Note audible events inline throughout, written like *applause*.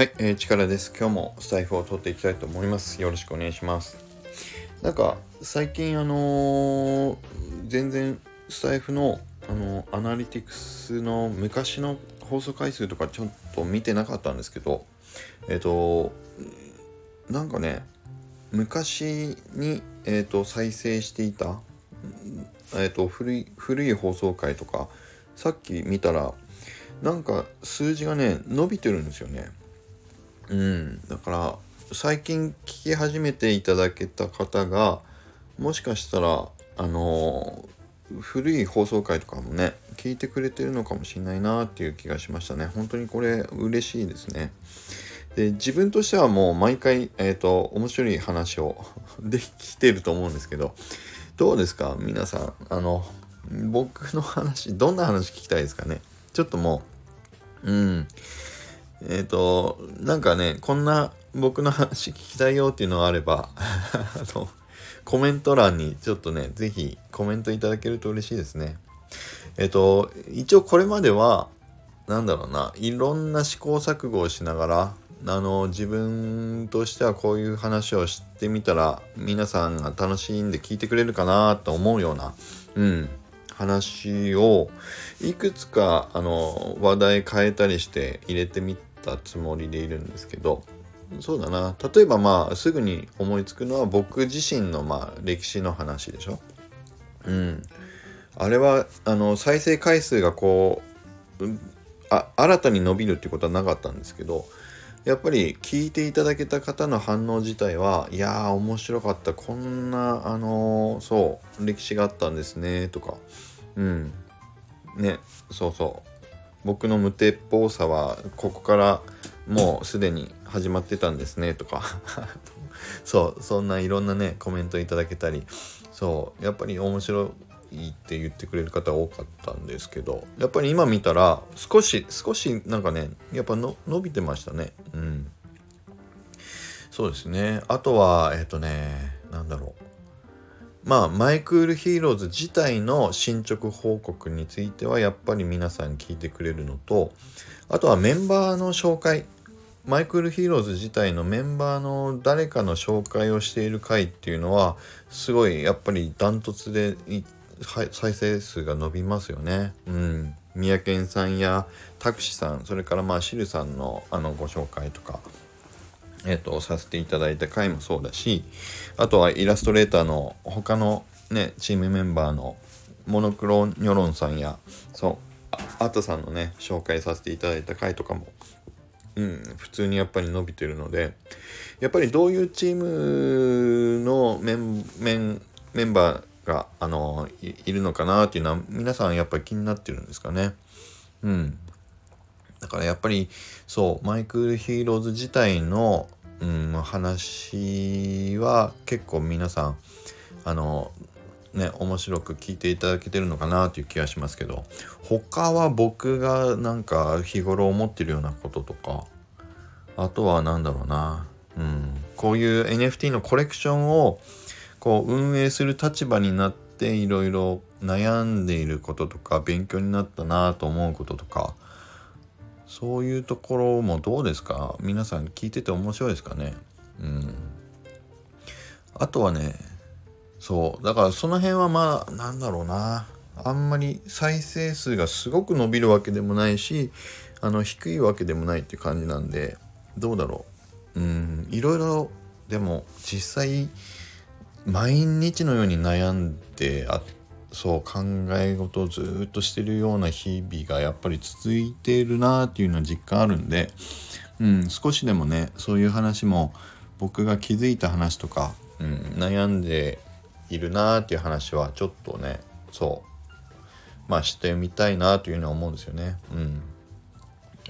はい、えー、力です。今日もスタイフを取っていきたいと思います。よろしくお願いします。なんか、最近あのー全然スタイフの、あのーアナリティクスの昔の放送回数とかちょっと見てなかったんですけど、えっ、と、なんかね、昔に、えー、と再生していた、えー、と古い古い放送回とかさっき見たらなんか数字がね伸びてるんですよね。うん、だから最近聞き始めていただけた方がもしかしたらあのー古い放送回とかもね聞いてくれてるのかもしれないなっていう気がしましたね。本当にこれ嬉しいですね。で自分としてはもう毎回えっ、と面白い話を *laughs* できてると思うんですけどどうですか？皆さんあの僕の話どんな話聞きたいですかね？ちょっともううん。えっ、と、なんかね、こんな僕の話聞きたいよっていうのがあれば、*laughs* あの、コメント欄にちょっとね、ぜひコメントいただけると嬉しいですね。えっ、と、一応これまでは、なんだろうな、いろんな試行錯誤をしながら、あの、自分としてはこういう話をしてみたら、皆さんが楽しんで聞いてくれるかなと思うような、うん、話をいくつかあの話題変えたりして入れてみたつもりでいるんですけどそうだな。例えばまあすぐに思いつくのは僕自身のまあ歴史の話でしょ？うん、あれはあの再生回数がこううんあ新たに伸びるっていうことはなかったんですけどやっぱり聞いていただけた方の反応自体はいやー面白かった。こんなあのーそう歴史があったんですねとか。うん。ねそうそう。僕の無鉄砲さはここからもうすでに始まってたんですねとか。*laughs* そうそんないろんなねコメントいただけたり。そうやっぱり面白いって言ってくれる方多かったんですけどやっぱり今見たら少し少しなんかねやっぱの伸びてましたね。うん。そうですね。あとはえっ、とねなんだろう。まあマイクールヒーローズ自体の進捗報告についてはやっぱり皆さん聞いてくれるのとあとはメンバーの紹介マイクールヒーローズ自体のメンバーの誰かの紹介をしている回っていうのはすごいやっぱりダントツで再生数が伸びますよね。うん。三宅さんやタクシさんそれからまあシルさんのあのご紹介とかえっとさせていただいた回もそうだしあとはイラストレーターの他のねチームメンバーのモノクロニョロンさんやそうあアトさんのね紹介させていただいた回とかもうん、普通にやっぱり伸びてるのでやっぱりどういうチームのメンメンメンバーがあのいるのかなっていうのは皆さんやっぱり気になってるんですかね。うん、だからやっぱりそうマイクルヒーローズ自体の、うん、話は結構皆さんあのね面白く聞いていただけてるのかなという気がしますけど他は僕がなんか日頃思ってるようなこととかあとは何だろうな、うん、こういう NFT のコレクションをこう運営する立場になっていろいろ悩んでいることとか勉強になったなと思うこととかそういうところもどうですか？皆さん聞いてて面白いですかね？うん。あとはねそう。だからその辺はまあなんだろうな。あんまり再生数がすごく伸びるわけでもないしあの低いわけでもないって感じなんでどうだろう？うん。いろいろでも実際毎日のように悩んであってそう考え事をずっとしてるような日々がやっぱり続いているなっていうのは実感あるんで、うん、少しでもねそういう話も僕が気づいた話とか、うん、悩んでいるなっていう話はちょっとねそうまあしてみたいなというのは思うんですよね。うん、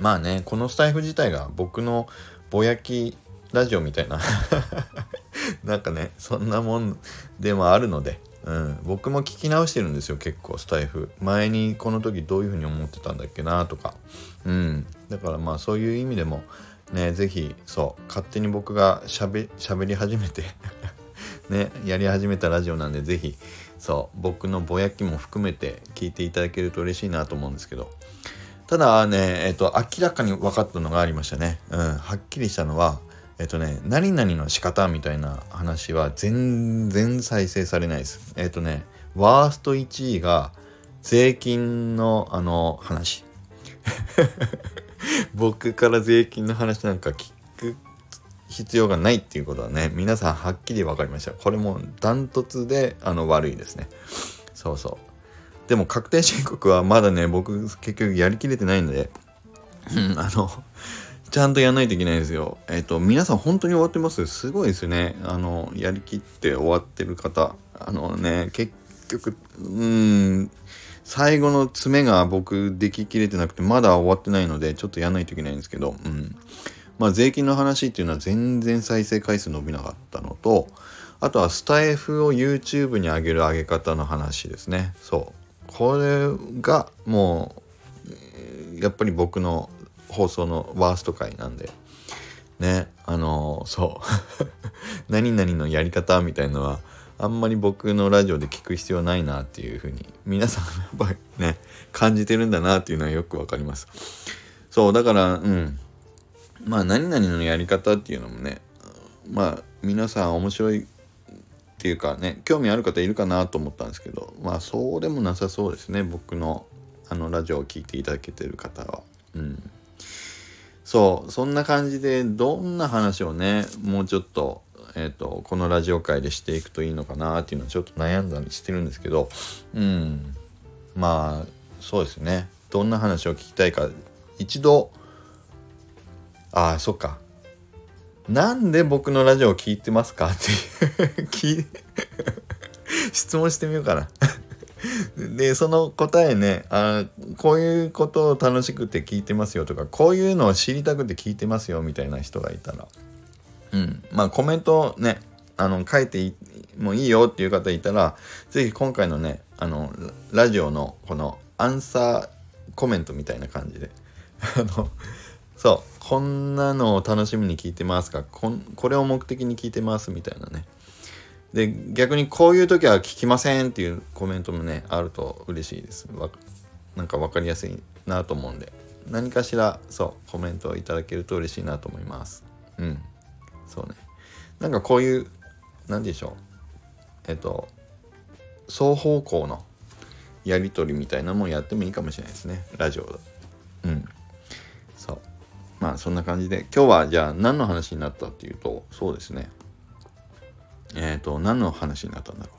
まあねこのスタイフ自体が僕のぼやきラジオみたいな *laughs* なんかねそんなもんでもあるので、うん、僕も聞き直してるんですよ結構スタイフ。前にこの時どういうふうに思ってたんだっけなとか、うん、だからまあそういう意味でもね是非そう勝手に僕がしゃべり始めて *laughs* ねやり始めたラジオなんで是非そう僕のぼやきも含めて聞いていただけると嬉しいなと思うんですけど。ただね、えっ、と、明らかに分かったのがありましたね。うん、はっきりしたのは、えっ、とね、何々の仕方みたいな話は全然再生されないです。えっ、とね、ワースト1位が税金のあの話。*laughs* 僕から税金の話なんか聞く必要がないっていうことはね、皆さんはっきり分かりました。これもダントツであの悪いですね。そうそう。でも確定申告はまだね、僕結局やりきれてないので、あの、ちゃんとやんないといけないですよ。えっ、ー、と、皆さん本当に終わってます？すごいですね。あの、やりきって終わってる方。あのね、結局、うーん、最後の詰めが僕でききれてなくて、まだ終わってないので、ちょっとやんないといけないんですけど、うん。まあ、税金の話っていうのは全然再生回数伸びなかったのと、あとはスタイフを YouTube に上げる上げ方の話ですね。そう。これがもう、やっぱり僕の放送のワースト回なんで。ね、あのそう。*laughs* 何々のやり方みたいのは、あんまり僕のラジオで聞く必要ないなっていうふうに、皆さんやっぱりね、感じてるんだなっていうのはよくわかります。そう、だから、うん。まあ、何々のやり方っていうのもね、まあ、皆さん面白いっていうかね、興味ある方いるかなと思ったんですけど、まあ、そうでもなさそうですね、僕の、あの、ラジオを聴いていただけてる方は。うん。そう、そんな感じで、どんな話をね、もうちょっと、えっ、ー、と、このラジオ界でしていくといいのかなっていうのをちょっと悩んだりしてるんですけど、うん。まあ、そうですね。どんな話を聞きたいか、一度、ああ、そっか。なんで僕のラジオを聞いてますかっていう *laughs* *laughs* 質問してみようかなで、その答えね、あこういうことを楽しくて聞いてますよとか、こういうのを知りたくて聞いてますよみたいな人がいたら、うん、まあコメントね、あの、書いてもいいよっていう方いたら、是非今回のね、あの、ラジオのこのアンサーコメントみたいな感じで、*laughs* あの、そう、こんなのを楽しみに聞いてますか？ここれを目的に聞いてますみたいなね。で、逆にこういう時は聞きませんっていうコメントもね、あると嬉しいです。わなんか分かりやすいなと思うんで、何かしら、そう、コメントをいただけると嬉しいなと思います。うん。そうね。なんかこういう、何でしょう。えっと、双方向のやり取りみたいなのもやってもいいかもしれないですね。ラジオうん。そう。まあそんな感じで、今日はじゃあ何の話になったっていうと、そうですね。えっ、ー、と、何の話になったんだろ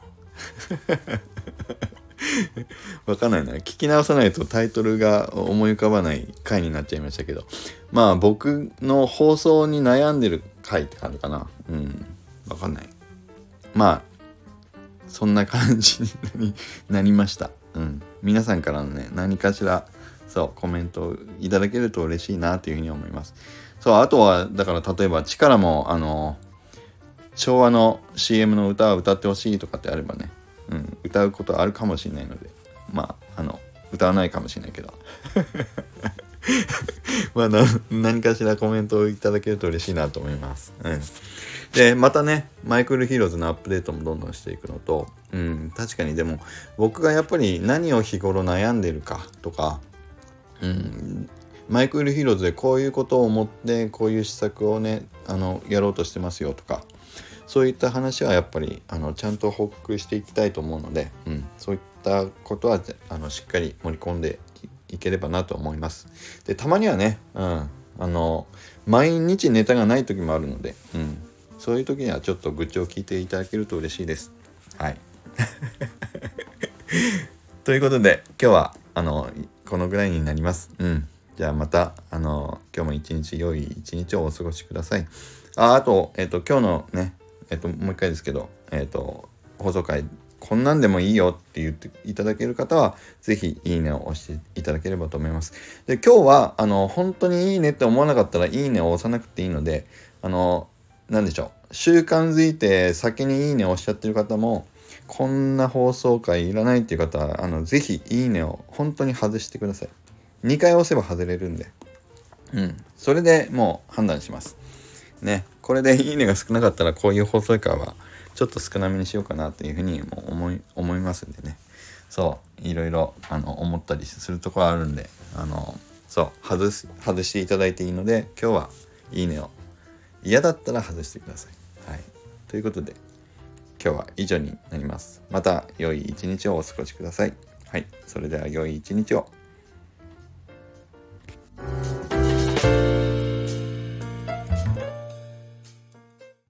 う？*laughs* わかんないな。聞き直さないとタイトルが思い浮かばない回になっちゃいましたけど。まあ僕の放送に悩んでる回って感じかな。うん。わかんない。まあ、そんな感じに *laughs* なりました。うん。皆さんからのね、何かしら、そう、コメントいただけると嬉しいなというふうに思います。そう、あとは、だから例えば力も、あの、昭和の CM の歌を歌ってほしいとかってあればね、うん、歌うことあるかもしれないので、まあ、あの、歌わないかもしれないけど。*laughs* まあ何かしらコメントをいただけると嬉しいなと思います。うん。で、またね、マイクルヒーローズのアップデートもどんどんしていくのと、うん、確かにでも、僕がやっぱり何を日頃悩んでるかとか、うん、マイクルヒーローズでこういうことを思って、こういう施策をね、あの、やろうとしてますよとか、そういった話はやっぱりあのちゃんと報告していきたいと思うので、うん、そういったことはあのしっかり盛り込んでいければなと思います。でたまにはね、うん、あの毎日ネタがない時もあるので、うん、そういう時にはちょっと愚痴を聞いていただけると嬉しいです。はい。*laughs* ということで今日はあのこのぐらいになります。うん。じゃあまたあの今日も一日良い一日をお過ごしください。ああと、えっ、と今日のねえっと、もう一回ですけど、えっと、放送回、こんなんでもいいよって言っていただける方は、ぜひいいねを押していただければと思います。で、今日は、あの、本当にいいねって思わなかったら、いいねを押さなくていいので、あの、なんでしょう。習慣づいて先にいいねを押しちゃってる方も、こんな放送回いらないっていう方は、あの、ぜひいいねを本当に外してください。2回押せば外れるんで。うん。それでもう判断します。ね。これでいいねが少なかったらこういう放送回はちょっと少なめにしようかなというふうにも思い思いますんでねそういろいろあの思ったりするところあるんであのそう外す外していただいていいので今日はいいねを嫌だったら外してください。はい、ということで今日は以上になります。また良い一日をお過ごしください。はい、それでは良い一日を。